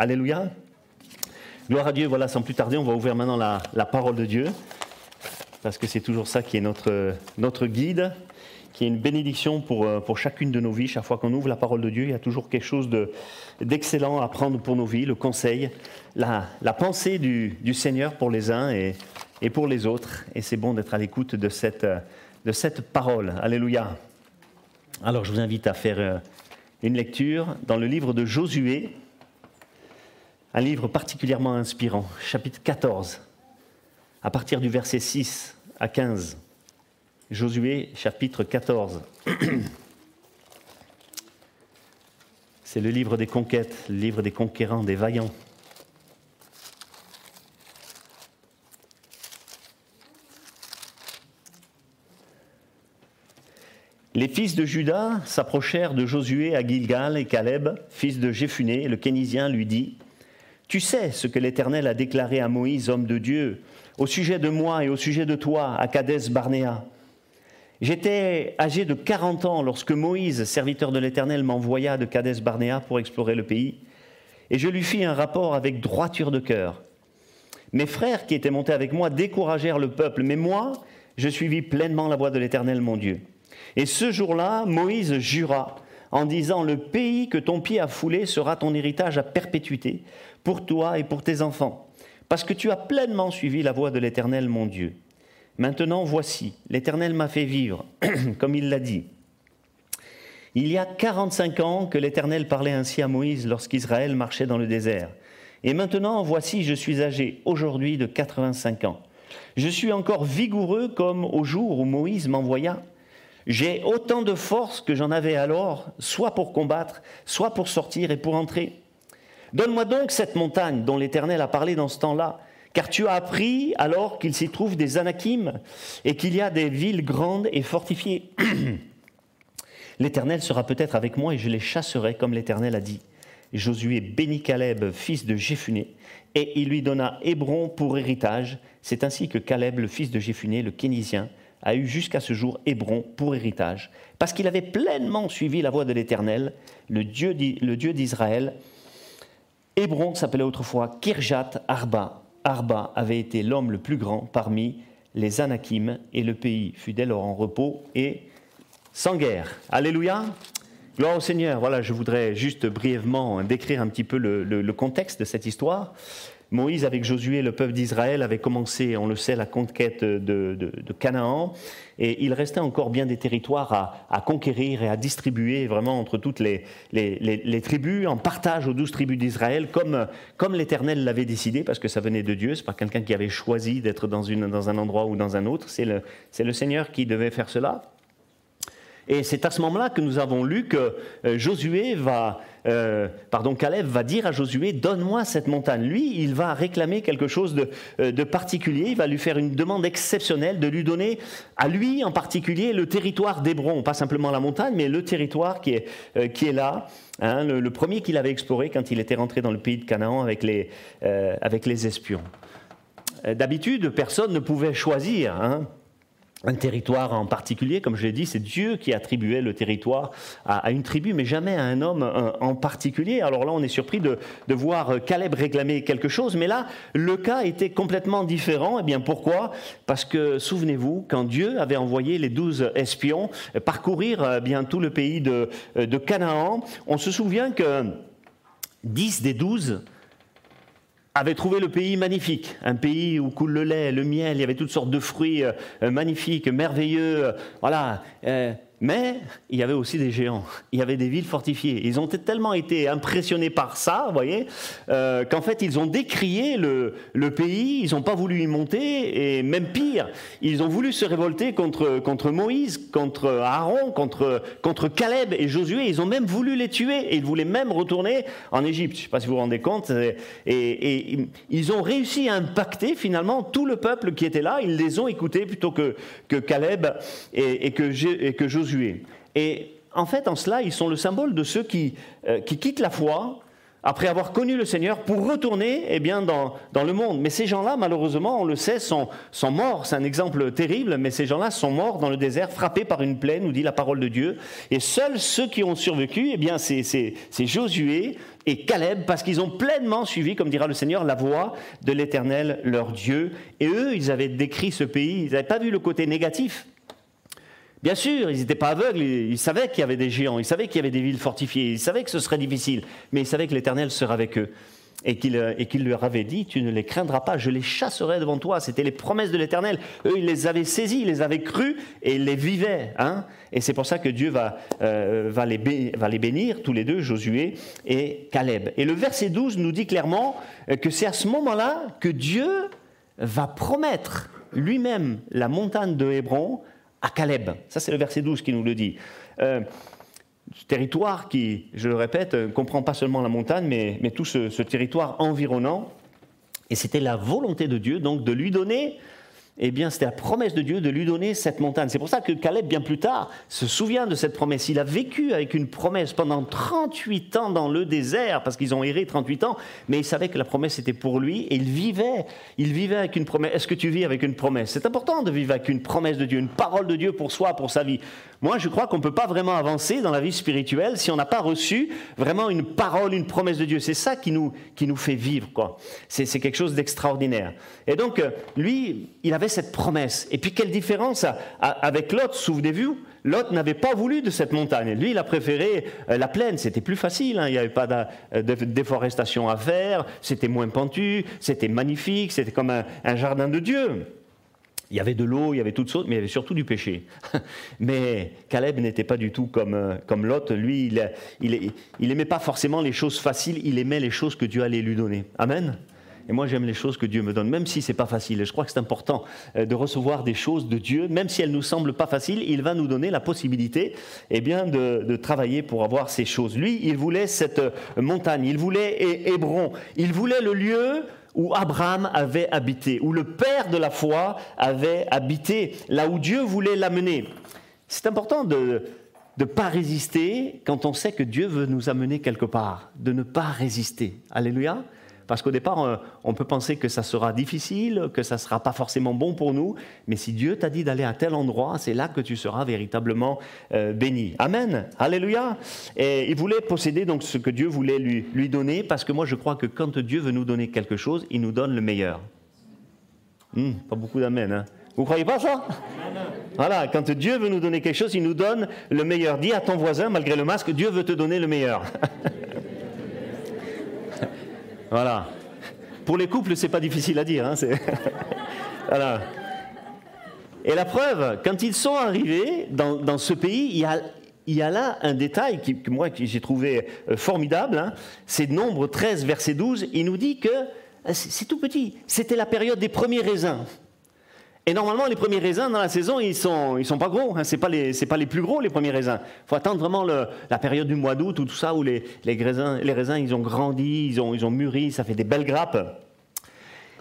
Alléluia. Gloire à Dieu, voilà, sans plus tarder, on va ouvrir maintenant la, parole de Dieu, parce que c'est toujours ça qui est notre, notre guide, qui est une bénédiction pour, euh, pour chacune de nos vies. Chaque fois qu'on ouvre la parole de Dieu, il y a toujours quelque chose d'excellent à prendre pour nos vies, le conseil, la, la pensée du, du, Seigneur pour les uns et, et pour les autres. Et c'est bon d'être à l'écoute de cette, de cette parole. Alléluia. Alors je vous invite à faire euh, une lecture dans le livre de Josué, un livre particulièrement inspirant, chapitre 14, à partir du verset 6 à 15. Josué, chapitre 14. C'est le livre des conquêtes, le livre des conquérants, des vaillants. Les fils de Judas s'approchèrent de Josué à Gilgal et Caleb, fils de Jéphuné, le Kénisien, lui dit tu sais ce que l'Éternel a déclaré à Moïse, homme de Dieu, au sujet de moi et au sujet de toi, à Kadès Barnéa. J'étais âgé de 40 ans lorsque Moïse, serviteur de l'Éternel, m'envoya de Kadès Barnéa pour explorer le pays, et je lui fis un rapport avec droiture de cœur. Mes frères qui étaient montés avec moi découragèrent le peuple, mais moi, je suivis pleinement la voie de l'Éternel, mon Dieu. Et ce jour-là, Moïse jura en disant, Le pays que ton pied a foulé sera ton héritage à perpétuité pour toi et pour tes enfants, parce que tu as pleinement suivi la voie de l'Éternel, mon Dieu. Maintenant, voici, l'Éternel m'a fait vivre, comme il l'a dit. Il y a 45 ans que l'Éternel parlait ainsi à Moïse lorsqu'Israël marchait dans le désert. Et maintenant, voici, je suis âgé aujourd'hui de 85 ans. Je suis encore vigoureux comme au jour où Moïse m'envoya. J'ai autant de force que j'en avais alors, soit pour combattre, soit pour sortir et pour entrer. Donne-moi donc cette montagne dont l'Éternel a parlé dans ce temps-là, car tu as appris alors qu'il s'y trouve des Anakim et qu'il y a des villes grandes et fortifiées. L'Éternel sera peut-être avec moi et je les chasserai comme l'Éternel a dit. Josué bénit Caleb, fils de Jéphuné, et il lui donna Hébron pour héritage. C'est ainsi que Caleb, le fils de Jéphuné, le Kénisien, a eu jusqu'à ce jour Hébron pour héritage, parce qu'il avait pleinement suivi la voie de l'Éternel, le Dieu d'Israël, Hébron s'appelait autrefois Kirjat Arba. Arba avait été l'homme le plus grand parmi les Anakim et le pays fut dès lors en repos et sans guerre. Alléluia. Gloire au Seigneur. Voilà, je voudrais juste brièvement décrire un petit peu le contexte de cette histoire. Moïse, avec Josué, le peuple d'Israël, avait commencé, on le sait, la conquête de, Canaan, et il restait encore bien des territoires à, conquérir et à distribuer vraiment entre toutes les, tribus, en partage aux douze tribus d'Israël, comme, comme l'Éternel l'avait décidé, parce que ça venait de Dieu, c'est pas quelqu'un qui avait choisi d'être dans, un endroit ou dans un autre, c'est le Seigneur qui devait faire cela. Et c'est à ce moment-là que nous avons lu que euh, Josué va, euh, pardon, Caleb va dire à Josué, donne-moi cette montagne. Lui, il va réclamer quelque chose euh, de, particulier, il va lui faire une demande exceptionnelle de lui donner à lui en particulier le territoire d'Hébron, pas simplement la montagne, mais le territoire qui est, qui est là. Hein, le, premier qu'il avait exploré quand il était rentré dans le pays de Canaan avec les, avec les espions. D'habitude, personne ne pouvait choisir. Hein, un territoire en particulier, comme je l'ai dit, c'est Dieu qui attribuait le territoire à, une tribu, mais jamais à un homme en particulier. Alors là, on est surpris de, voir Caleb réclamer quelque chose, mais là, le cas était complètement différent. Et eh bien pourquoi? Parce que, souvenez-vous, quand Dieu avait envoyé les douze espions parcourir eh bien tout le pays de, de Canaan, on se souvient que dix des douze avait trouvé le pays magnifique, un pays où coule le lait, le miel, il y avait toutes sortes de fruits euh, magnifiques, merveilleux. Voilà. Mais il y avait aussi des géants, il y avait des villes fortifiées. Ils ont tellement été impressionnés par ça, vous voyez, euh, qu'en fait ils ont décrié le, pays, ils n'ont pas voulu y monter, et même pire, ils ont voulu se révolter contre, contre Moïse, contre Aaron, contre, contre Caleb et Josué. Ils ont même voulu les tuer, et ils voulaient même retourner en Égypte. Je ne sais pas si vous vous rendez compte. Et, ils ont réussi à impacter finalement tout le peuple qui était là. Ils les ont écoutés plutôt que, que Caleb et, et que Josué. Et en fait, en cela, ils sont le symbole de ceux qui, euh, qui quittent la foi après avoir connu le Seigneur, pour retourner eh bien, dans, dans le monde. Mais ces gens-là, malheureusement, on le sait, sont, sont morts. C'est un exemple terrible, mais ces gens-là sont morts dans le désert, frappés par une plaie, nous dit la parole de Dieu. Et seuls ceux qui ont survécu, eh bien, c'est, c'est, c'est Josué et Caleb, parce qu'ils ont pleinement suivi, comme dira le Seigneur, la voie de l'Éternel, leur Dieu. Et eux, ils avaient décrit ce pays, ils n'avaient pas vu le côté négatif. Bien sûr, ils n'étaient pas aveugles, ils savaient qu'il y avait des géants, ils savaient qu'il y avait des villes fortifiées, ils savaient que ce serait difficile, mais ils savaient que l'Éternel serait avec eux. Et qu'il, leur avait dit, tu ne les craindras pas, je les chasserai devant toi. C'était les promesses de l'Éternel. Eux, ils les avaient saisies, ils les avaient crues et ils les vivaient. Hein et c'est pour ça que Dieu va, euh, les bénir, tous les deux, Josué et Caleb. Et le verset 12 nous dit clairement euh, que c'est à ce moment-là que Dieu va promettre lui-même la montagne de Hébron à Caleb. Ça, c'est le verset 12 qui nous le dit. Euh, ce territoire qui, je le répète, ne comprend pas seulement la montagne, mais, tout ce, territoire environnant. Et c'était la volonté de Dieu, donc, de lui donner eh bien, c'était la promesse de Dieu de lui donner cette montagne. C'est pour ça que Caleb, bien plus tard, se souvient de cette promesse. Il a vécu avec une promesse pendant 38 ans dans le désert, parce qu'ils ont erré 38 ans, mais il savait que la promesse était pour lui, et il vivait. Il vivait avec une promesse. Est-ce que tu vis avec une promesse? C'est important de vivre avec une promesse de Dieu, une parole de Dieu pour soi, pour sa vie. Moi, je crois qu'on ne peut pas vraiment avancer dans la vie spirituelle si on n'a pas reçu vraiment une parole, une promesse de Dieu. C'est ça qui nous, qui nous fait vivre. quoi. C'est quelque chose d'extraordinaire. Et donc, euh, lui, il avait cette promesse. Et puis, quelle différence avec Lot, souvenez-vous? Lot n'avait pas voulu de cette montagne. Lui, il a préféré euh, la plaine. C'était plus facile. Hein. Il n'y avait pas de, déforestation à faire. C'était moins pentu. C'était magnifique. C'était comme un jardin de Dieu. Il y avait de l'eau, il y avait toutes sortes, mais il y avait surtout du péché. Mais Caleb n'était pas du tout comme, euh, comme Lot. Lui, il, il, aimait pas forcément les choses faciles, il aimait les choses que Dieu allait lui donner. Amen. Et moi, j'aime les choses que Dieu me donne, même si c'est pas facile. Et je crois que c'est important euh, de recevoir des choses de Dieu, même si elles nous semblent pas faciles. Il va nous donner la possibilité, eh bien, de, de travailler pour avoir ces choses. Lui, il voulait cette euh, montagne, il voulait Hébron, il voulait le lieu où Abraham avait habité, où le père de la foi avait habité, là où Dieu voulait l'amener. C'est important de ne pas résister quand on sait que Dieu veut nous amener quelque part, de ne pas résister. Alléluia. Parce qu'au départ, euh, on peut penser que ça sera difficile, que ça ne sera pas forcément bon pour nous, mais si Dieu t'a dit d'aller à tel endroit, c'est là que tu seras véritablement euh, béni. Amen. Alléluia. Et il voulait posséder donc ce que Dieu voulait lui, donner, parce que moi je crois que quand Dieu veut nous donner quelque chose, il nous donne le meilleur. Hmm, pas beaucoup d'amen. Hein. Vous croyez pas ça? Voilà, quand Dieu veut nous donner quelque chose, il nous donne le meilleur. Dis à ton voisin, malgré le masque, Dieu veut te donner le meilleur. Voilà. Pour les couples, c'est pas difficile à dire. Hein, voilà. Et la preuve, quand ils sont arrivés dans, ce pays, il y, a, il y a, là un détail que moi j'ai trouvé euh, formidable. Hein. c'est Nombre 13, verset 12. Il nous dit que euh, c'est tout petit. C'était la période des premiers raisins. Et normalement, les premiers raisins dans la saison, ils sont, ils sont pas gros. Hein. C'est pas pas les plus gros les premiers raisins. Il faut attendre vraiment la période du mois d'août ou tout ça où les, les, raisins, les raisins, ils ont grandi, ils ont, ils ont mûri, ça fait des belles grappes.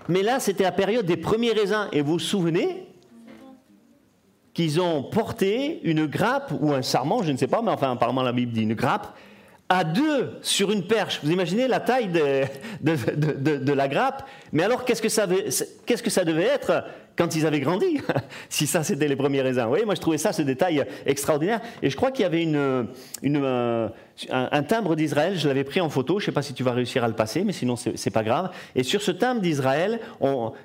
Mais là, c'était la période des premiers raisins. Et vous vous souvenez qu'ils ont porté une grappe ou un sarment, je ne sais pas, mais enfin apparemment la Bible dit une grappe à deux sur une perche. Vous imaginez la taille de, de, la grappe Mais alors, qu'est-ce que, qu'est-ce que ça devait être? Quand ils avaient grandi, si ça c'était les premiers raisins. Vous voyez, moi je trouvais ça, ce détail extraordinaire. Et je crois qu'il y avait une, une, euh, un, timbre d'Israël, je l'avais pris en photo, je ne sais pas si tu vas réussir à le passer, mais sinon c'est pas grave. Et sur ce timbre d'Israël,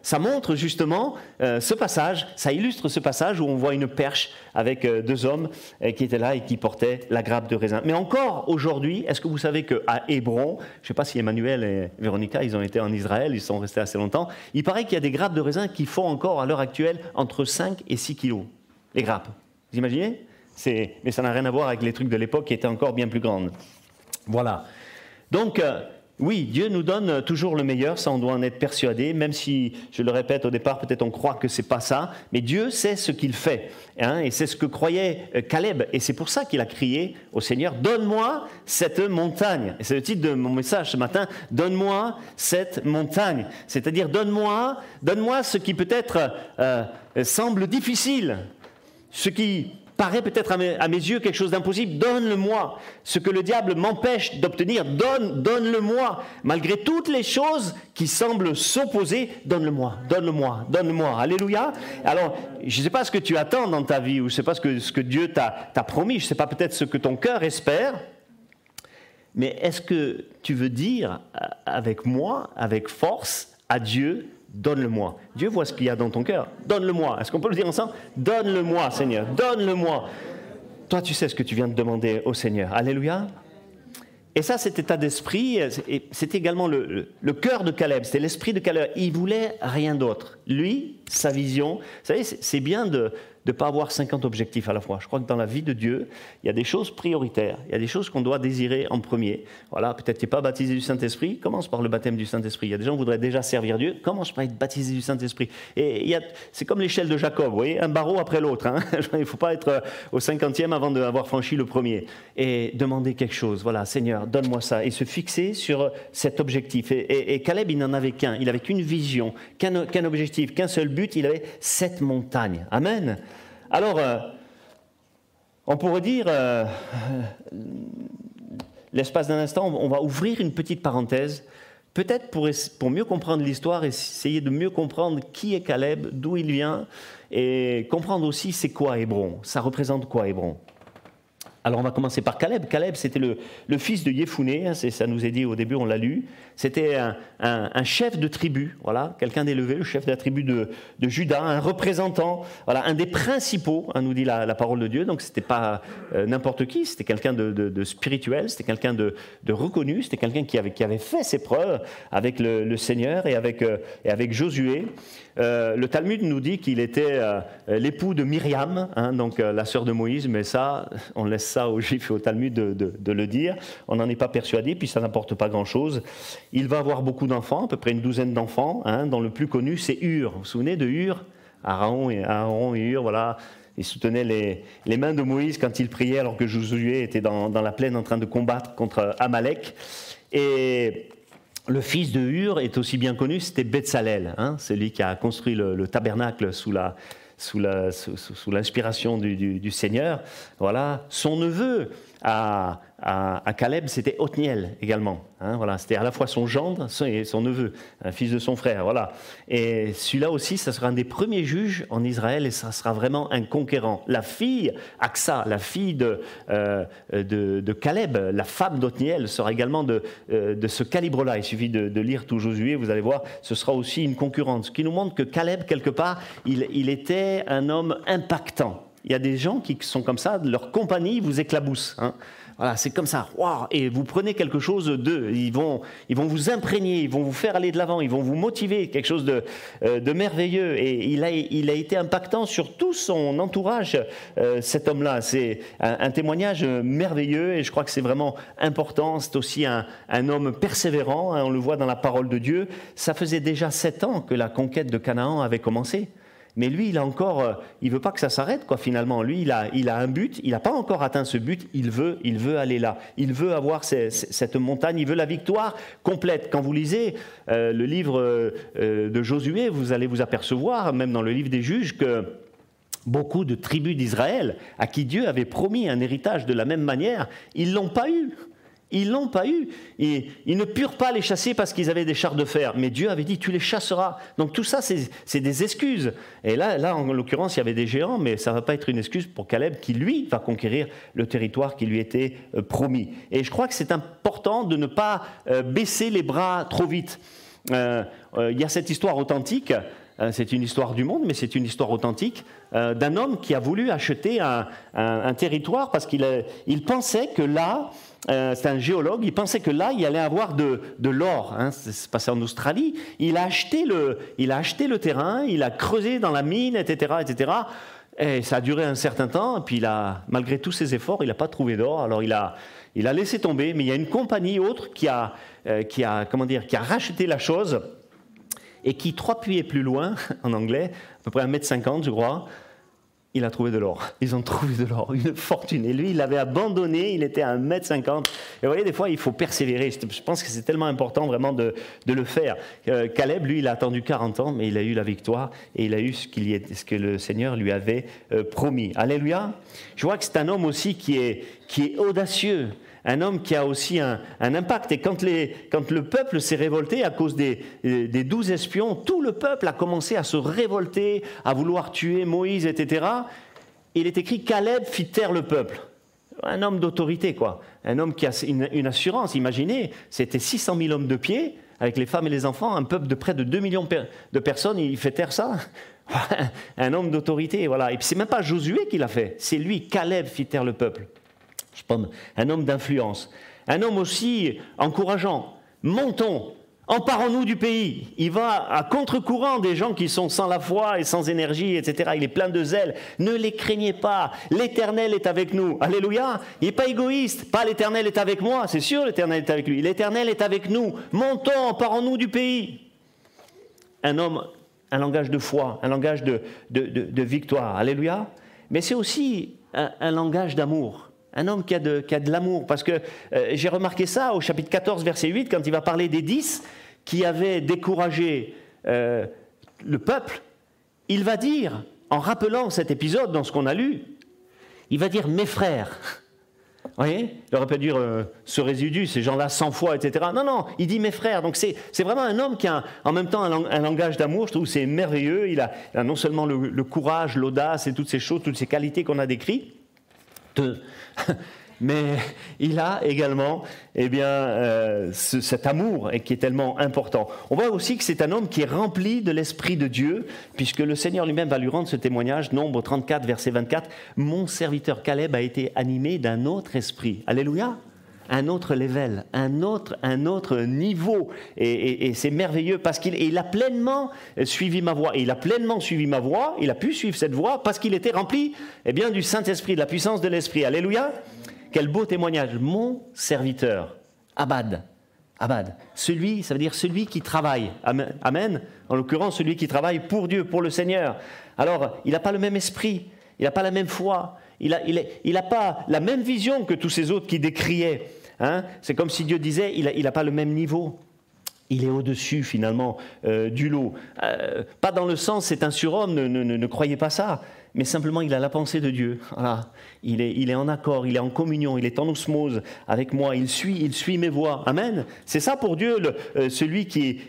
ça montre justement euh, ce passage, ça illustre ce passage où on voit une perche avec euh, deux hommes qui étaient là et qui portaient la grappe de raisin. Mais encore aujourd'hui, est-ce que vous savez qu'à Hébron, je ne sais pas si Emmanuel et Véronica, ils ont été en Israël, ils sont restés assez longtemps, il paraît qu'il y a des grappes de raisin qui font encore à l'heure actuelle entre 5 et 6 kilos, les grappes. Vous imaginez? Mais ça n'a rien à voir avec les trucs de l'époque qui étaient encore bien plus grandes. Voilà. Donc, euh, oui, Dieu nous donne toujours le meilleur, ça on doit en être persuadé, même si, je le répète au départ, peut-être on croit que c'est pas ça, mais Dieu sait ce qu'il fait, hein, et c'est ce que croyait euh, Caleb, et c'est pour ça qu'il a crié au Seigneur, donne-moi cette montagne. Et c'est le titre de mon message ce matin, donne-moi cette montagne, c'est-à-dire donne-moi, donne-moi ce qui peut-être euh, semble difficile, ce qui paraît peut-être à, mes yeux quelque chose d'impossible, donne-le-moi. Ce que le diable m'empêche d'obtenir, donne, donne-le-moi. Malgré toutes les choses qui semblent s'opposer, donne-le-moi, donne-le-moi, donne-le-moi. Alléluia. Alors, je ne sais pas ce que tu attends dans ta vie, ou je ne sais pas ce que, ce que Dieu t'a promis, je ne sais pas peut-être ce que ton cœur espère, mais est-ce que tu veux dire avec moi, avec force, à Dieu, donne-le-moi. Dieu voit ce qu'il y a dans ton cœur. Donne-le-moi. Est-ce qu'on peut le dire ensemble? Donne-le-moi, Seigneur. Donne-le-moi. Toi, tu sais ce que tu viens de demander au Seigneur. Alléluia. Et ça, cet état d'esprit, c'était également le, cœur de Caleb, c'était l'esprit de Caleb. Il voulait rien d'autre. Lui, sa vision, vous savez, c'est bien de, de ne pas avoir 50 objectifs à la fois. Je crois que dans la vie de Dieu, il y a des choses prioritaires, il y a des choses qu'on doit désirer en premier. Voilà, peut-être tu n'es pas baptisé du Saint-Esprit, commence par le baptême du Saint-Esprit. Il y a des gens qui voudraient déjà servir Dieu, commence par être baptisé du Saint-Esprit. Et c'est comme l'échelle de Jacob, vous voyez, un barreau après l'autre. Hein. il ne faut pas être euh, au cinquantième avant d'avoir franchi le premier. Et demander quelque chose, voilà, Seigneur, donne-moi ça. Et se fixer sur cet objectif. Et, Caleb, il n'en avait qu'un, il n'avait qu'une vision, qu'un objectif, qu'un seul but, il avait cette montagne. Amen. Alors, euh, on pourrait dire, euh, l'espace d'un instant, on va ouvrir une petite parenthèse, peut-être pour, pour mieux comprendre l'histoire, essayer de mieux comprendre qui est Caleb, d'où il vient, et comprendre aussi c'est quoi Hébron, ça représente quoi Hébron? Alors on va commencer par Caleb. Caleb, c'était le, fils de Yefouné, hein, ça nous est dit au début, on l'a lu. C'était un, chef de tribu, voilà, quelqu'un d'élevé, le chef de la tribu de, Juda, un représentant, voilà, un des principaux, hein, nous dit la, parole de Dieu. Donc c'était pas euh, n'importe qui, c'était quelqu'un de, spirituel, c'était quelqu'un de, reconnu, c'était quelqu'un qui avait, qui avait fait ses preuves avec le, Seigneur et avec, euh, et avec Josué. Euh, le Talmud nous dit qu'il était l'époux de Myriam, hein, donc la sœur de Moïse, mais ça, on laisse ça aux Juifs et au Talmud de, le dire. On n'en est pas persuadé, puis ça n'apporte pas grand-chose. Il va avoir beaucoup d'enfants, à peu près une douzaine d'enfants, hein, dont le plus connu, c'est Hur. Vous vous souvenez de Hur Aaron et, Aaron et Hur, voilà. Ils soutenaient les, mains de Moïse quand il priait, alors que Josué était dans, la plaine en train de combattre contre Amalek. Et le fils de Hur est aussi bien connu, c'était Betsalel, hein, celui qui a construit le tabernacle sous l'inspiration du, Seigneur. Voilà, son neveu à, Caleb, c'était Othniel également. Hein, voilà, c'était à la fois son gendre et son neveu, un fils de son frère. Voilà. Et celui-là aussi, ça sera un des premiers juges en Israël et ça sera vraiment un conquérant. La fille, Aksa, la fille de, euh, de, Caleb, la femme d'Othniel, sera également de, euh, de ce calibre-là. Il suffit de, lire tout Josué, vous allez voir, ce sera aussi une concurrente. Ce qui nous montre que Caleb, quelque part, il était un homme impactant. Il y a des gens qui sont comme ça, leur compagnie vous éclabousse. Hein. Voilà, c'est comme ça. Et vous prenez quelque chose d'eux. Ils vont, ils vont vous imprégner, ils vont vous faire aller de l'avant, ils vont vous motiver, quelque chose de, euh, de merveilleux. Et il a, il a été impactant sur tout son entourage, euh, cet homme-là. C'est un, témoignage merveilleux et je crois que c'est vraiment important. C'est aussi un, un homme persévérant, hein, on le voit dans la parole de Dieu. Ça faisait déjà sept ans que la conquête de Canaan avait commencé. Mais lui, il a encore, euh, il veut pas que ça s'arrête, quoi. Finalement, lui, il a, un but. Il n'a pas encore atteint ce but. Il veut, il veut aller là. Il veut avoir cette montagne. Il veut la victoire complète. Quand vous lisez euh, le livre euh, de Josué, vous allez vous apercevoir, même dans le livre des Juges, que beaucoup de tribus d'Israël, à qui Dieu avait promis un héritage de la même manière, ils l'ont pas eu. Ils l'ont pas eu. Et ils ne purent pas les chasser parce qu'ils avaient des chars de fer. Mais Dieu avait dit, tu les chasseras. Donc tout ça, c'est des excuses. Et là, là en l'occurrence, il y avait des géants, mais ça ne va pas être une excuse pour Caleb qui, lui, va conquérir le territoire qui lui était euh, promis. Et je crois que c'est important de ne pas euh, baisser les bras trop vite. Euh, il y a cette histoire authentique c'est une histoire du monde, mais c'est une histoire authentique d'un homme qui a voulu acheter un, territoire parce qu'il il pensait que là, euh, c'est un géologue, il pensait que là, il allait avoir de, l'or. Hein, c'est passé en Australie. Il a, acheté le, il a acheté le terrain, il a creusé dans la mine, etc. etc. Et ça a duré un certain temps, et puis malgré tous ses efforts, il n'a pas trouvé d'or. Alors il a, il a laissé tomber, mais il y a une compagnie autre qui a, euh, qui a, comment dire, qui a racheté la chose, et qui, trois pieds plus loin, en anglais, à peu près 1m50, je crois, il a trouvé de l'or. Ils ont trouvé de l'or, une fortune. Et lui, il l'avait abandonné, il était à 1m50. Et vous voyez, des fois, il faut persévérer. Je pense que c'est tellement important vraiment de, le faire. Euh, Caleb, lui, il a attendu 40 ans, mais il a eu la victoire et il a eu ce, ce que le Seigneur lui avait euh, promis. Alléluia. Je vois que c'est un homme aussi qui est audacieux un homme qui a aussi un, impact. Et quand, le peuple s'est révolté à cause des, douze espions, tout le peuple a commencé à se révolter, à vouloir tuer Moïse, etc. Il est écrit Caleb fit taire le peuple. Un homme d'autorité, quoi. Un homme qui a une, assurance. Imaginez, c'était 600 000 hommes de pied, avec les femmes et les enfants, un peuple de près de 2 millions de personnes, il fait taire ça un homme d'autorité, voilà. Et puis c'est même pas Josué qui l'a fait, c'est lui, Caleb fit taire le peuple un homme d'influence, un homme aussi encourageant. Montons, emparons-nous du pays. Il va à contre-courant des gens qui sont sans la foi et sans énergie, etc. Il est plein de zèle. Ne les craignez pas. L'Éternel est avec nous. Alléluia. Il n'est pas égoïste. Pas l'Éternel est avec moi. C'est sûr, l'Éternel est avec lui. L'Éternel est avec nous. Montons, emparons-nous du pays. Un homme, un langage de foi, un langage de, victoire. Alléluia. Mais c'est aussi un langage d'amour un homme qui a de, l'amour. Parce que euh, j'ai remarqué ça au chapitre 14, verset 8, quand il va parler des dix qui avaient découragé euh, le peuple. Il va dire, en rappelant cet épisode dans ce qu'on a lu, il va dire mes frères. Vous voyez? Il aurait pu dire euh, ce résidu, ces gens-là sans foi, etc. Non, non, il dit mes frères. Donc c'est vraiment un homme qui a en même temps un, langage d'amour. Je trouve c'est merveilleux. Il a, non seulement le, le courage, l'audace et toutes ces choses, toutes ces qualités qu'on a décrites, Mais il a également eh bien, euh, cet amour qui est tellement important. On voit aussi que c'est un homme qui est rempli de l'Esprit de Dieu, puisque le Seigneur lui-même va lui rendre ce témoignage, Nombre 34, verset 24, Mon serviteur Caleb a été animé d'un autre esprit. Alléluia un autre level, un autre, un autre niveau. Et, c'est merveilleux parce qu'il a pleinement suivi ma voix. Et il a pleinement suivi ma voix, il a pu suivre cette voix parce qu'il était rempli eh bien, du Saint-Esprit, de la puissance de l'Esprit. Alléluia. Quel beau témoignage. Mon serviteur, Abad. Abad. Celui, ça veut dire celui qui travaille. Amen. En l'occurrence, celui qui travaille pour Dieu, pour le Seigneur. Alors, il n'a pas le même esprit, il n'a pas la même foi, il n'a pas la même vision que tous ces autres qui décriaient. Hein. C'est comme si Dieu disait, il n'a pas le même niveau. Il est au-dessus finalement euh, du lot. Euh, pas dans le sens c'est un surhomme, ne croyez pas ça mais simplement il a la pensée de Dieu. Il, est, en accord, il est en communion, il est en osmose avec moi, il suit, il suit mes voies. Amen. C'est ça pour Dieu, euh, celui qui,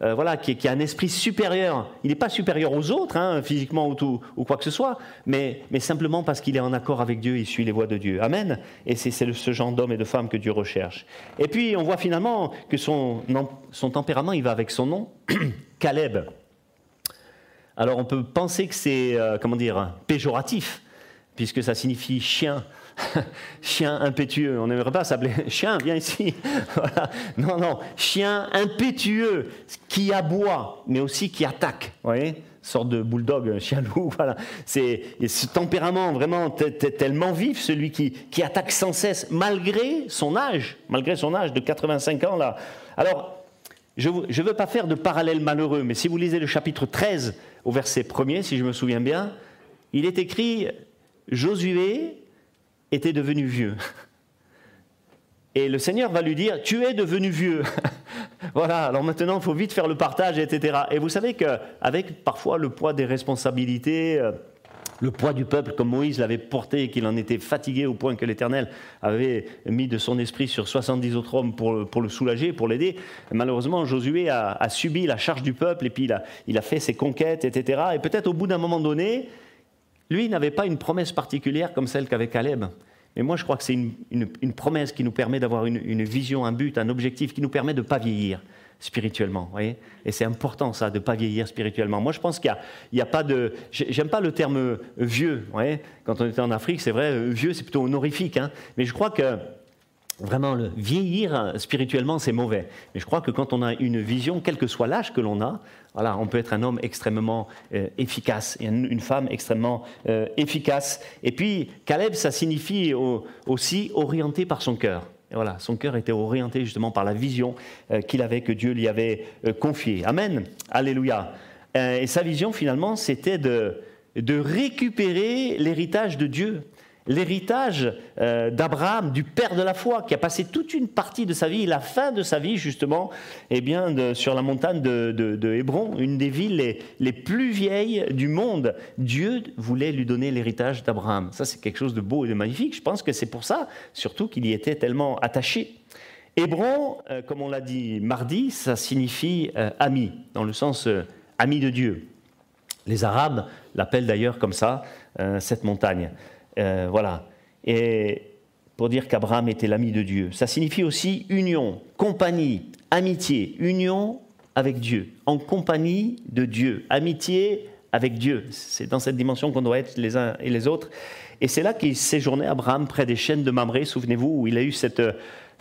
euh, voilà, qui, a un esprit supérieur. Il n'est pas supérieur aux autres, hein, physiquement ou, tout, ou, quoi que ce soit, mais, simplement parce qu'il est en accord avec Dieu, il suit les voies de Dieu. Amen. Et c'est ce genre d'homme et de femme que Dieu recherche. Et puis on voit finalement que son tempérament, il va avec son nom, Caleb. Alors on peut penser que c'est, euh, comment dire, péjoratif, puisque ça signifie chien. chien impétueux. On n'aimerait pas s'appeler chien, viens ici. Non, non, chien impétueux qui aboie, mais aussi qui attaque. Vous voyez? Sorte de bulldog, chien loup, voilà. C'est ce tempérament vraiment tellement vif, celui qui, qui attaque sans cesse, malgré son âge, malgré son âge de 85 ans là. Alors, je ne veux pas faire de parallèle malheureux, mais si vous lisez le chapitre 13 au verset 1 si je me souviens bien, il est écrit Josué était devenu vieux. Et le Seigneur va lui dire Tu es devenu vieux. voilà, alors maintenant il faut vite faire le partage, etc. Et vous savez qu'avec parfois le poids des responsabilités, euh, le poids du peuple, comme Moïse l'avait porté et qu'il en était fatigué au point que l'Éternel avait mis de son esprit sur 70 autres hommes pour, le soulager, pour l'aider. Malheureusement, Josué a, subi la charge du peuple et puis il a, fait ses conquêtes, etc. Et peut-être au bout d'un moment donné, lui n'avait pas une promesse particulière comme celle qu'avait Caleb. Mais moi, je crois que c'est une, une, promesse qui nous permet d'avoir une, une, vision, un but, un objectif, qui nous permet de ne pas vieillir spirituellement. Voyez et c'est important, ça, de ne pas vieillir spirituellement. Moi, je pense qu'il n'y a, pas de. J'aime pas le terme vieux. Voyez Quand on était en Afrique, c'est vrai, vieux, c'est plutôt honorifique. Hein Mais je crois que. Vraiment, le vieillir spirituellement, c'est mauvais. Mais je crois que quand on a une vision, quel que soit l'âge que l'on a, voilà, on peut être un homme extrêmement euh, efficace et une femme extrêmement euh, efficace. Et puis, Caleb, ça signifie aussi orienté par son cœur son cœur était orienté justement par la vision euh, qu'il avait, que Dieu lui avait euh, confiée. Amen. Alléluia. Euh, et sa vision, finalement, c'était de récupérer l'héritage de Dieu l'héritage euh, d'Abraham, du père de la foi, qui a passé toute une partie de sa vie, la fin de sa vie justement, eh bien, sur la montagne de, Hébron, une des villes les, plus vieilles du monde. Dieu voulait lui donner l'héritage d'Abraham. Ça, c'est quelque chose de beau et de magnifique. Je pense que c'est pour ça, surtout, qu'il y était tellement attaché. Hébron, euh, comme on l'a dit mardi, ça signifie euh, ami, dans le sens ami de Dieu. Les Arabes l'appellent d'ailleurs comme ça, cette montagne. Euh, voilà. Et pour dire qu'Abraham était l'ami de Dieu. Ça signifie aussi union, compagnie, amitié, union avec Dieu, en compagnie de Dieu, amitié avec Dieu. C'est dans cette dimension qu'on doit être les uns et les autres. Et c'est là qu'il séjournait Abraham près des chaînes de Mamré, souvenez-vous, où il a eu cette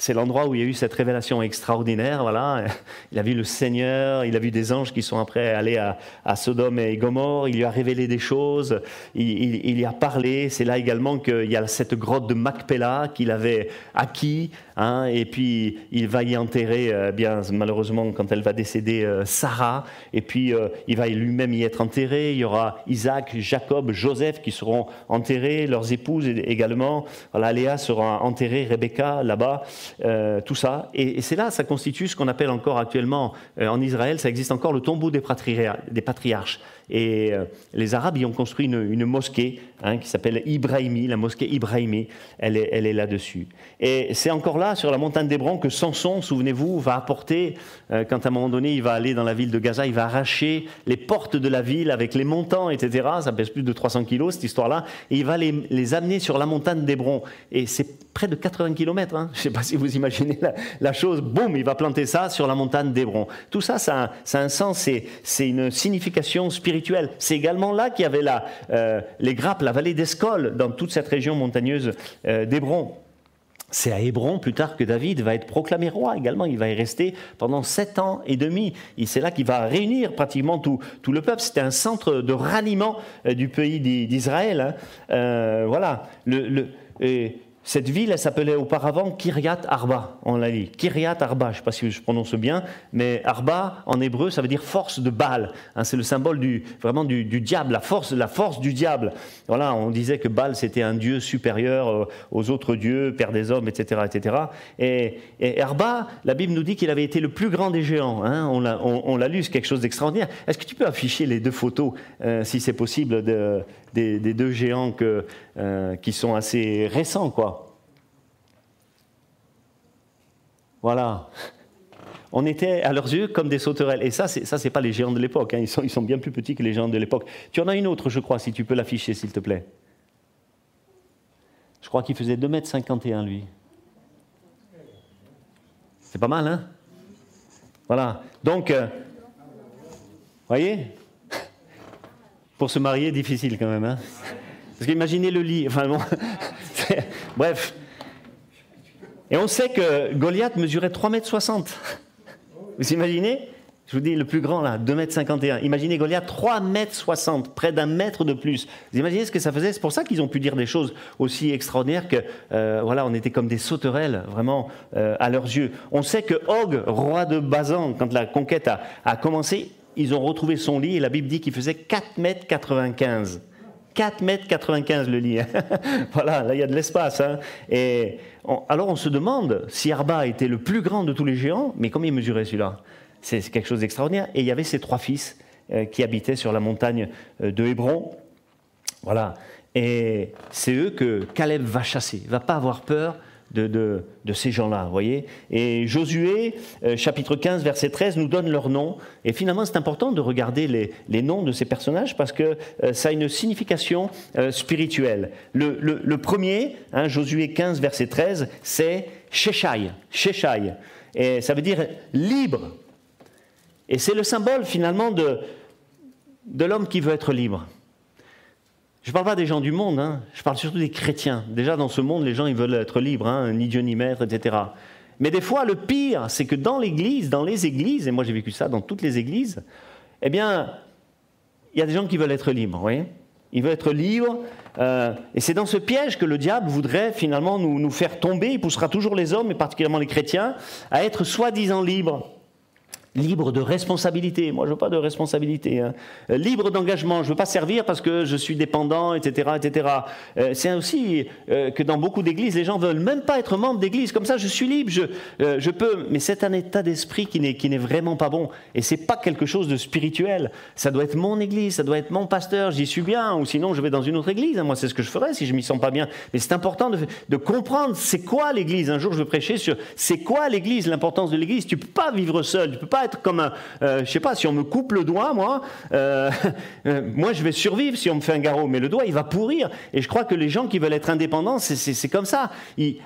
c'est l'endroit où il y a eu cette révélation extraordinaire. Voilà. Il a vu le Seigneur, il a vu des anges qui sont après allés à, à Sodome et Gomorre, il lui a révélé des choses, il, y a parlé. C'est là également qu'il y a cette grotte de Macpéla qu'il avait acquis, hein. et puis il va y enterrer, euh, bien malheureusement, quand elle va décéder, euh, Sarah, et puis euh, il va lui-même y être enterré. Il y aura Isaac, Jacob, Joseph qui seront enterrés, leurs épouses également. Voilà, Léa sera enterrée, Rebecca là-bas. Euh, tout ça. Et, c'est là, ça constitue ce qu'on appelle encore actuellement euh, en Israël, ça existe encore le tombeau des, patriarches. Et euh, les Arabes y ont construit une, mosquée hein, qui s'appelle Ibrahimi, la mosquée Ibrahimi, elle est, là-dessus. Et c'est encore là, sur la montagne d'Hébron, que Samson, souvenez-vous, va apporter, euh, quand à un moment donné il va aller dans la ville de Gaza, il va arracher les portes de la ville avec les montants, etc. Ça pèse plus de 300 kilos, cette histoire-là. Et il va les, amener sur la montagne d'Hébron. Et c'est près de 80 kilomètres. Hein. Je ne sais pas si vous imaginez la, chose. Boum, il va planter ça sur la montagne d'Hébron. Tout ça, ça a, un sens, c'est une signification spirituelle c'est également là qu'il y avait euh, les grappes, la vallée d'Escol, dans toute cette région montagneuse euh, d'Hébron. C'est à Hébron plus tard que David va être proclamé roi également. Il va y rester pendant sept ans et demi. Et c'est là qu'il va réunir pratiquement tout, le peuple. C'était un centre de ralliement euh, du pays d'Israël. Hein. voilà. Le, cette ville, elle s'appelait auparavant Kiryat Arba, on l'a dit. Kiryat Arba, je ne sais pas si je prononce bien, mais Arba, en hébreu, ça veut dire force de Baal. Hein, c'est le symbole du, vraiment du, diable, la force, la force du diable. Voilà, on disait que Baal, c'était un dieu supérieur euh, aux autres dieux, père des hommes, etc. etc. Et, Arba, la Bible nous dit qu'il avait été le plus grand des géants. Hein. on l'a lu, c'est quelque chose d'extraordinaire. Est-ce que tu peux afficher les deux photos, euh, si c'est possible, de, des, deux géants euh, qui sont assez récents, quoi. Voilà. On était à leurs yeux comme des sauterelles. Et ça, c'est, ça, c'est pas les géants de l'époque. Hein. Ils, sont, bien plus petits que les géants de l'époque. Tu en as une autre, je crois, si tu peux l'afficher, s'il te plaît. Je crois qu'il faisait 2,51 m, lui. C'est pas mal, hein Voilà. Donc, euh, voyez? Pour se marier, difficile quand même. Hein Parce qu'imaginez le lit. Enfin bon, bref. Et on sait que Goliath mesurait 3,60 m. Vous imaginez? Je vous dis, le plus grand là, 2,51 m. Imaginez Goliath, 3,60 m, près d'un mètre de plus. Vous imaginez ce que ça faisait? C'est pour ça qu'ils ont pu dire des choses aussi extraordinaires que, euh, voilà, on était comme des sauterelles, vraiment, euh, à leurs yeux. On sait que Og, roi de Bazan, quand la conquête a, a commencé, ils ont retrouvé son lit et la Bible dit qu'il faisait 4 mètres 95. 4 mètres 95 le lit. voilà, là il y a de l'espace. Hein. Et alors on se demande si Arba était le plus grand de tous les géants, mais combien il mesurait celui-là? C'est quelque chose d'extraordinaire. Et il y avait ses trois fils euh, qui habitaient sur la montagne euh, de Hébron. Voilà. Et c'est eux que Caleb va chasser. Il va pas avoir peur de, ces gens-là, voyez Et Josué, euh, chapitre 15, verset 13, nous donne leur nom. Et finalement, c'est important de regarder les, noms de ces personnages parce que euh, ça a une signification euh, spirituelle. Le, premier, hein, Josué 15, verset 13, c'est Sheshai. Sheshai. Et ça veut dire libre. Et c'est le symbole finalement de, de l'homme qui veut être libre. Je parle pas des gens du monde, hein. je parle surtout des chrétiens. Déjà, dans ce monde, les gens ils veulent être libres, hein, ni Dieu ni maître, etc. Mais des fois, le pire, c'est que dans l'Église, dans les églises, et moi j'ai vécu ça dans toutes les églises, eh bien, il y a des gens qui veulent être libres, oui. Ils veulent être libres, euh, et c'est dans ce piège que le diable voudrait finalement nous, nous, faire tomber. Il poussera toujours les hommes, et particulièrement les chrétiens, à être soi-disant libres. Libre de responsabilité. Moi, je veux pas de responsabilité. Hein. Euh, libre d'engagement. Je veux pas servir parce que je suis dépendant, etc., etc. Euh, c'est aussi euh, que dans beaucoup d'églises, les gens veulent même pas être membres d'église. Comme ça, je suis libre, je, je peux. Mais c'est un état d'esprit qui n'est qui n'est vraiment pas bon. Et c'est pas quelque chose de spirituel. Ça doit être mon église, ça doit être mon pasteur. J'y suis bien, ou sinon je vais dans une autre église. Moi, c'est ce que je ferais si je m'y sens pas bien. Mais c'est important de, de comprendre c'est quoi l'église. Un jour, je veux prêcher sur c'est quoi l'église, l'importance de l'église. Tu peux pas vivre seul. Tu peux pas être comme un, euh, je sais pas, si on me coupe le doigt, moi, euh, euh, moi je vais survivre si on me fait un garrot, mais le doigt il va pourrir. Et je crois que les gens qui veulent être indépendants, c'est comme ça.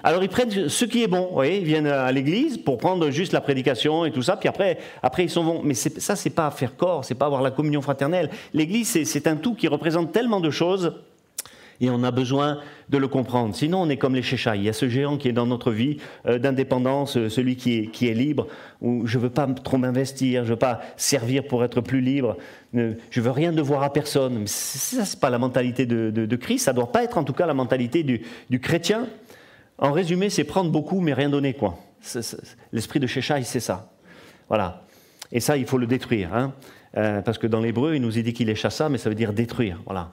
alors ils prennent ce qui est bon, vous voyez, ils viennent à l'église pour prendre juste la prédication et tout ça, puis après, après ils sont bons. Mais ça, c'est pas faire corps, c'est pas avoir la communion fraternelle. L'église, c'est un tout qui représente tellement de choses et on a besoin de le comprendre. Sinon, on est comme les Chéchaïs. Il y a ce géant qui est dans notre vie euh, d'indépendance, euh, celui qui est, libre, où je ne veux pas trop m'investir, je ne veux pas servir pour être plus libre, je ne veux rien devoir à personne. Mais ça, ce n'est pas la mentalité de, Christ, ça ne doit pas être en tout cas la mentalité du, chrétien. En résumé, c'est prendre beaucoup mais rien donner. quoi. L'esprit de Chéchaï, c'est ça. Voilà. Et ça, il faut le détruire. Hein. Euh, parce que dans l'hébreu, il nous est dit qu'il est chassa, mais ça veut dire détruire. Voilà.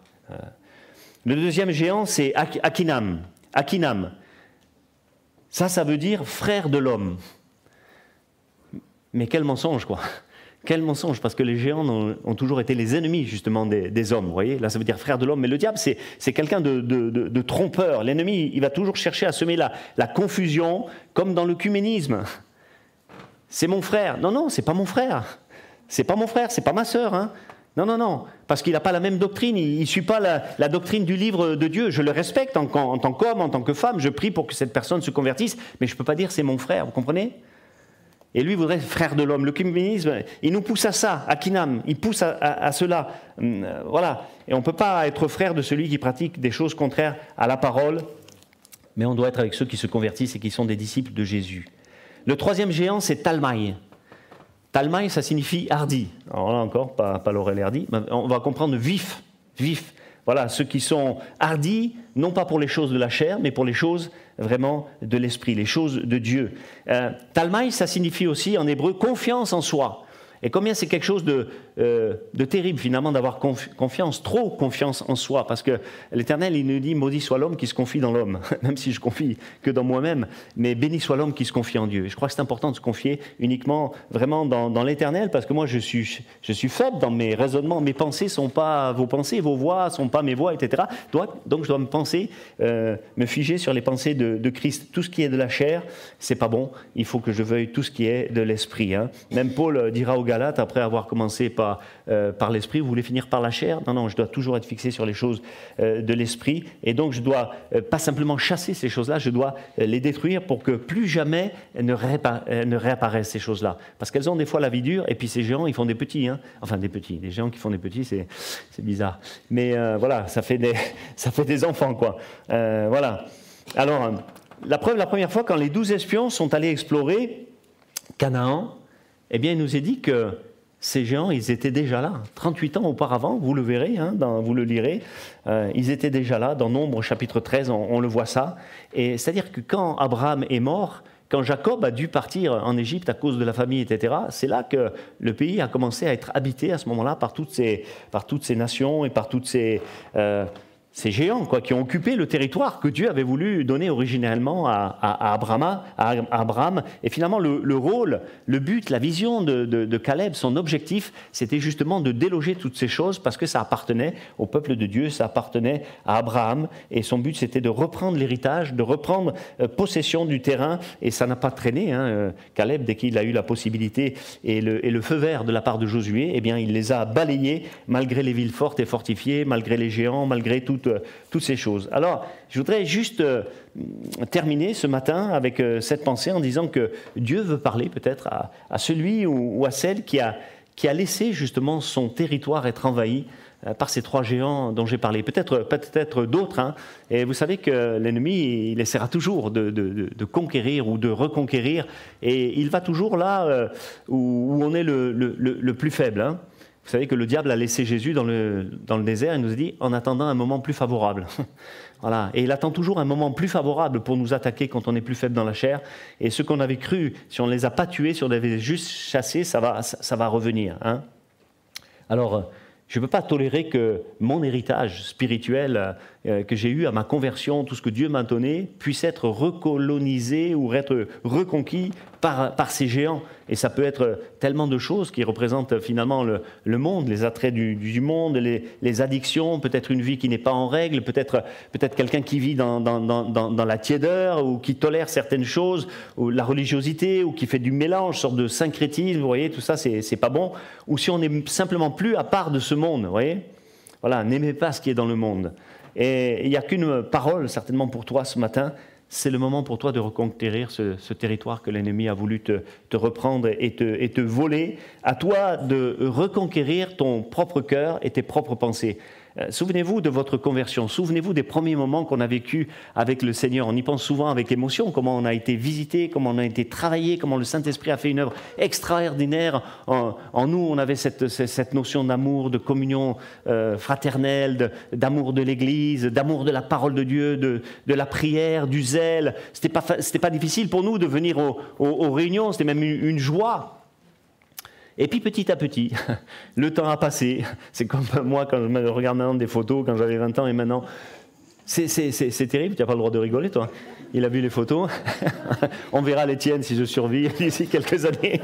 Le deuxième géant, c'est Akinam. Akinam. Ça, ça veut dire frère de l'homme. Mais quel mensonge, quoi. Quel mensonge, parce que les géants ont, toujours été les ennemis, justement, des, hommes. Vous voyez, là, ça veut dire frère de l'homme. Mais le diable, c'est quelqu'un de, trompeur. L'ennemi, il va toujours chercher à semer la, la confusion, comme dans l'œcuménisme. C'est mon frère. Non, non, c'est pas mon frère. C'est pas mon frère, c'est pas ma sœur. Hein. Non, non, non, parce qu'il n'a pas la même doctrine, il ne suit pas la, doctrine du livre de Dieu. Je le respecte en, tant qu'homme, en tant que femme, je prie pour que cette personne se convertisse, mais je ne peux pas dire c'est mon frère, vous comprenez? Et lui voudrait frère de l'homme. Le communisme, il nous pousse à ça, à Kinam, il pousse à, cela. Hum, voilà. Et on ne peut pas être frère de celui qui pratique des choses contraires à la parole, mais on doit être avec ceux qui se convertissent et qui sont des disciples de Jésus. Le troisième géant, c'est Talmaï. Talmaï, ça signifie hardi. Alors là encore, pas, pas hardi, on va comprendre vif, vif. Voilà, ceux qui sont hardis, non pas pour les choses de la chair, mais pour les choses vraiment de l'esprit, les choses de Dieu. Euh, Talmaï, ça signifie aussi en hébreu confiance en soi. Et combien c'est quelque chose de, euh, de terrible finalement d'avoir confiance, trop confiance en soi, parce que l'Éternel, il nous dit, maudit soit l'homme qui se confie dans l'homme, même si je confie que dans moi-même, mais béni soit l'homme qui se confie en Dieu. Je crois que c'est important de se confier uniquement vraiment dans, l'Éternel, parce que moi je suis, je suis faible dans mes raisonnements, mes pensées sont pas vos pensées, vos voix sont pas mes voix, etc. Donc je dois me penser, euh, me figer sur les pensées de, Christ. Tout ce qui est de la chair, c'est pas bon. Il faut que je veuille tout ce qui est de l'esprit. Hein. Même Paul dira aux Galates, après avoir commencé par euh, par, l'esprit, vous voulez finir par la chair? Non, non, je dois toujours être fixé sur les choses euh, de l'esprit. Et donc, je dois euh, pas simplement chasser ces choses-là, je dois les détruire pour que plus jamais ne, ne réapparaissent ces choses-là. Parce qu'elles ont des fois la vie dure, et puis ces géants, ils font des petits. Hein. Enfin, des petits. Des géants qui font des petits, c'est, bizarre. Mais voilà, ça fait, des, ça fait des enfants, quoi. voilà. Alors, la preuve, la première fois, quand les douze espions sont allés explorer Canaan, eh bien, il nous est dit que ces géants, ils étaient déjà là. 38 ans auparavant, vous le verrez, hein, vous le lirez, euh, ils étaient déjà là. Dans Nombre chapitre 13, on, le voit ça. Et c'est-à-dire que quand Abraham est mort, quand Jacob a dû partir en Égypte à cause de la famille, etc., c'est là que le pays a commencé à être habité à ce moment-là par toutes ces, par toutes ces nations et par toutes ces... Euh, ces géants quoi, qui ont occupé le territoire que Dieu avait voulu donner originellement à, Abraham. Et finalement, le, rôle, le but, la vision de, Caleb, son objectif, c'était justement de déloger toutes ces choses parce que ça appartenait au peuple de Dieu, ça appartenait à Abraham. Et son but, c'était de reprendre l'héritage, de reprendre euh, possession du terrain. Et ça n'a pas traîné. Hein. Euh, Caleb, dès qu'il a eu la possibilité et le, et le, feu vert de la part de Josué, eh bien, il les a balayés malgré les villes fortes et fortifiées, malgré les géants, malgré tout euh, toutes, ces choses. Alors, je voudrais juste euh, terminer ce matin avec euh, cette pensée en disant que Dieu veut parler peut-être à, celui ou, à celle qui a, qui a laissé justement son territoire être envahi par ces trois géants dont j'ai parlé. Peut-être peut-être d'autres. Hein. Et vous savez que l'ennemi, il essaiera toujours de, conquérir ou de reconquérir. Et il va toujours là où, on est le, plus faible. Hein. Vous savez que le diable a laissé Jésus dans le, dans le désert et nous a dit en attendant un moment plus favorable. voilà. Et il attend toujours un moment plus favorable pour nous attaquer quand on est plus faible dans la chair. Et ce qu'on avait cru, si on ne les a pas tués, si on avait juste chassés, ça va, ça, va revenir. Hein. Alors, je ne peux pas tolérer que mon héritage spirituel euh, que j'ai eu à ma conversion, tout ce que Dieu m'a donné, puisse être recolonisé ou être reconquis par, par ces géants. Et ça peut être tellement de choses qui représentent finalement le, le monde, les attraits du, du monde, les, les addictions, peut-être une vie qui n'est pas en règle, peut-être peut quelqu'un qui vit dans, dans, dans, dans, la tiédeur ou qui tolère certaines choses, ou la religiosité, ou qui fait du mélange, sorte de syncrétisme, vous voyez, tout ça, c'est pas bon. Ou si on n'est simplement plus à part de ce monde, vous voyez. Voilà, n'aimez pas ce qui est dans le monde. Et il n'y a qu'une parole, certainement pour toi ce matin, c'est le moment pour toi de reconquérir ce, territoire que l'ennemi a voulu te, reprendre et te, et te, voler. À toi de reconquérir ton propre cœur et tes propres pensées. Euh, souvenez-vous de votre conversion, souvenez-vous des premiers moments qu'on a vécu avec le Seigneur. On y pense souvent avec émotion, comment on a été visité, comment on a été travaillé, comment le Saint-Esprit a fait une œuvre extraordinaire. En, nous, on avait cette, notion d'amour, de communion euh, fraternelle, d'amour de, l'Église, d'amour de la parole de Dieu, de, la prière, du zèle. C'était pas, pas difficile pour nous de venir aux, réunions, c'était même une joie. Et puis petit à petit, le temps a passé. C'est comme moi quand je regarde maintenant des photos quand j'avais 20 ans et maintenant. C'est terrible, tu n'as pas le droit de rigoler toi. Il a vu les photos. On verra les tiennes si je survis d'ici quelques années.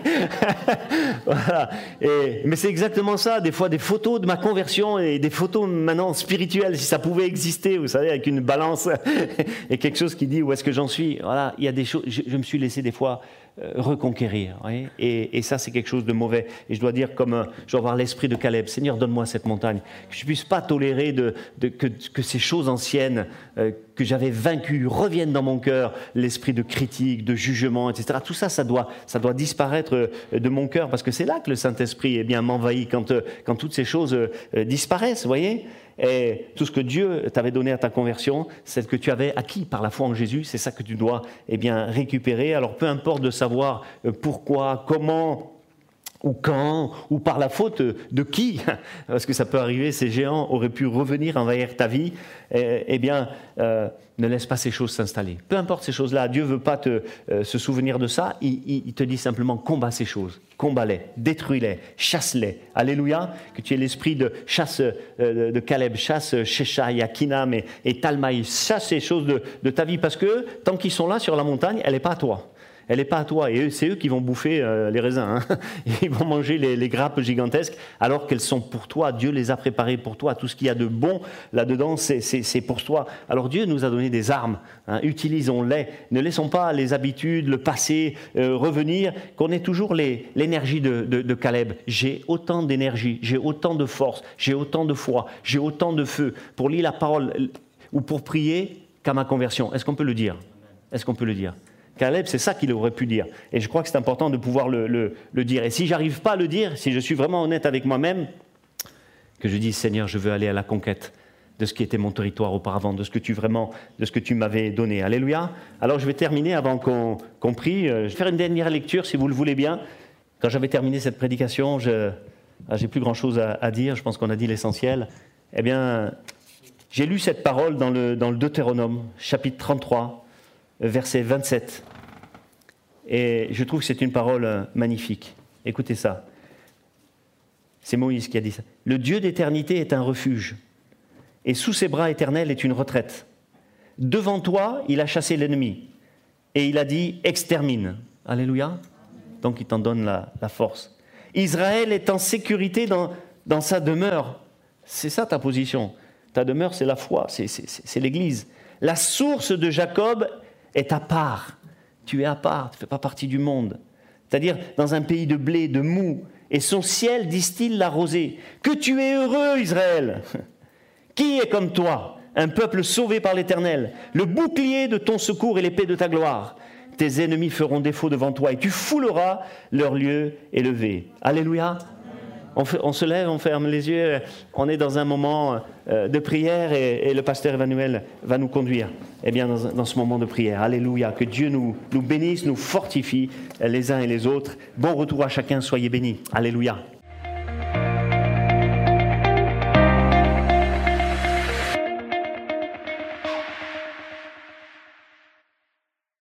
voilà. mais c'est exactement ça, des fois des photos de ma conversion et des photos maintenant spirituelles, si ça pouvait exister, vous savez, avec une balance et quelque chose qui dit où est-ce que j'en suis. Voilà, il y a des choses, je me suis laissé des fois euh, reconquérir. Et, ça, c'est quelque chose de mauvais. Et je dois dire, comme euh, je dois avoir l'esprit de Caleb, Seigneur, donne-moi cette montagne. Que je ne puisse pas tolérer de, que, ces choses anciennes euh, que j'avais vaincues reviennent dans mon cœur, l'esprit de critique, de jugement, etc. Tout ça, ça doit, ça doit disparaître de mon cœur, parce que c'est là que le Saint-Esprit eh bien m'envahit, quand, quand toutes ces choses disparaissent, vous voyez et tout ce que Dieu t'avait donné à ta conversion, c'est ce que tu avais acquis par la foi en Jésus, c'est ça que tu dois eh bien, récupérer. Alors peu importe de savoir euh, pourquoi, comment, ou quand, ou par la faute de qui, parce que ça peut arriver, ces géants auraient pu revenir envahir ta vie, eh, eh bien, euh, ne laisse pas ces choses s'installer. Peu importe ces choses-là, Dieu ne veut pas te, euh, se souvenir de ça, il, te dit simplement combat ces choses, combat-les, détruis-les, chasse-les. Alléluia, que tu aies l'esprit de chasse euh, de Caleb, chasse Sheshai, Akinam et, et Talmaï, chasse ces choses de, de ta vie, parce que tant qu'ils sont là sur la montagne, elle n'est pas à toi elle n'est pas à toi. Et c'est eux qui vont bouffer euh, les raisins. Hein. Ils vont manger les, grappes gigantesques alors qu'elles sont pour toi. Dieu les a préparées pour toi. Tout ce qu'il y a de bon là-dedans, c'est pour toi. Alors Dieu nous a donné des armes. Hein. Utilisons-les. Ne laissons pas les habitudes, le passé euh, revenir, qu'on ait toujours l'énergie de, de Caleb. J'ai autant d'énergie, j'ai autant de force, j'ai autant de foi, j'ai autant de feu pour lire la parole ou pour prier qu'à ma conversion. Est-ce qu'on peut le dire? Est-ce qu'on peut le dire? Caleb, c'est ça qu'il aurait pu dire. Et je crois que c'est important de pouvoir le, dire. Et si j'arrive pas à le dire, si je suis vraiment honnête avec moi-même, que je dis Seigneur, je veux aller à la conquête de ce qui était mon territoire auparavant, de ce que tu vraiment, de ce que tu m'avais donné. Alléluia. Alors je vais terminer avant qu'on prie. Euh, je vais faire une dernière lecture, si vous le voulez bien. Quand j'avais terminé cette prédication, je ah, j'ai plus grand-chose à, dire. Je pense qu'on a dit l'essentiel. Eh bien, j'ai lu cette parole dans le, dans le Deutéronome, chapitre 33 verset 27. Et je trouve que c'est une parole euh, magnifique. Écoutez ça. C'est Moïse qui a dit ça. Le Dieu d'éternité est un refuge, et sous ses bras éternels est une retraite. Devant toi, il a chassé l'ennemi, et il a dit extermine. Alléluia. Donc il t'en donne la, force. Israël est en sécurité dans, dans sa demeure. C'est ça ta position. Ta demeure, c'est la foi, c'est l'Église. La source de Jacob est à part. Tu es à part, tu ne fais pas partie du monde. C'est-à-dire dans un pays de blé, de mou, et son ciel distille la rosée. Que tu es heureux, Israël Qui est comme toi Un peuple sauvé par l'Éternel, le bouclier de ton secours et l'épée de ta gloire. Tes ennemis feront défaut devant toi et tu fouleras leur lieu élevé. Alléluia on, se lève, on ferme les yeux, on est dans un moment euh, de prière et, le pasteur Emmanuel va nous conduire eh bien, dans, ce moment de prière. Alléluia, que Dieu nous, nous bénisse, nous fortifie les uns et les autres. Bon retour à chacun, soyez bénis. Alléluia.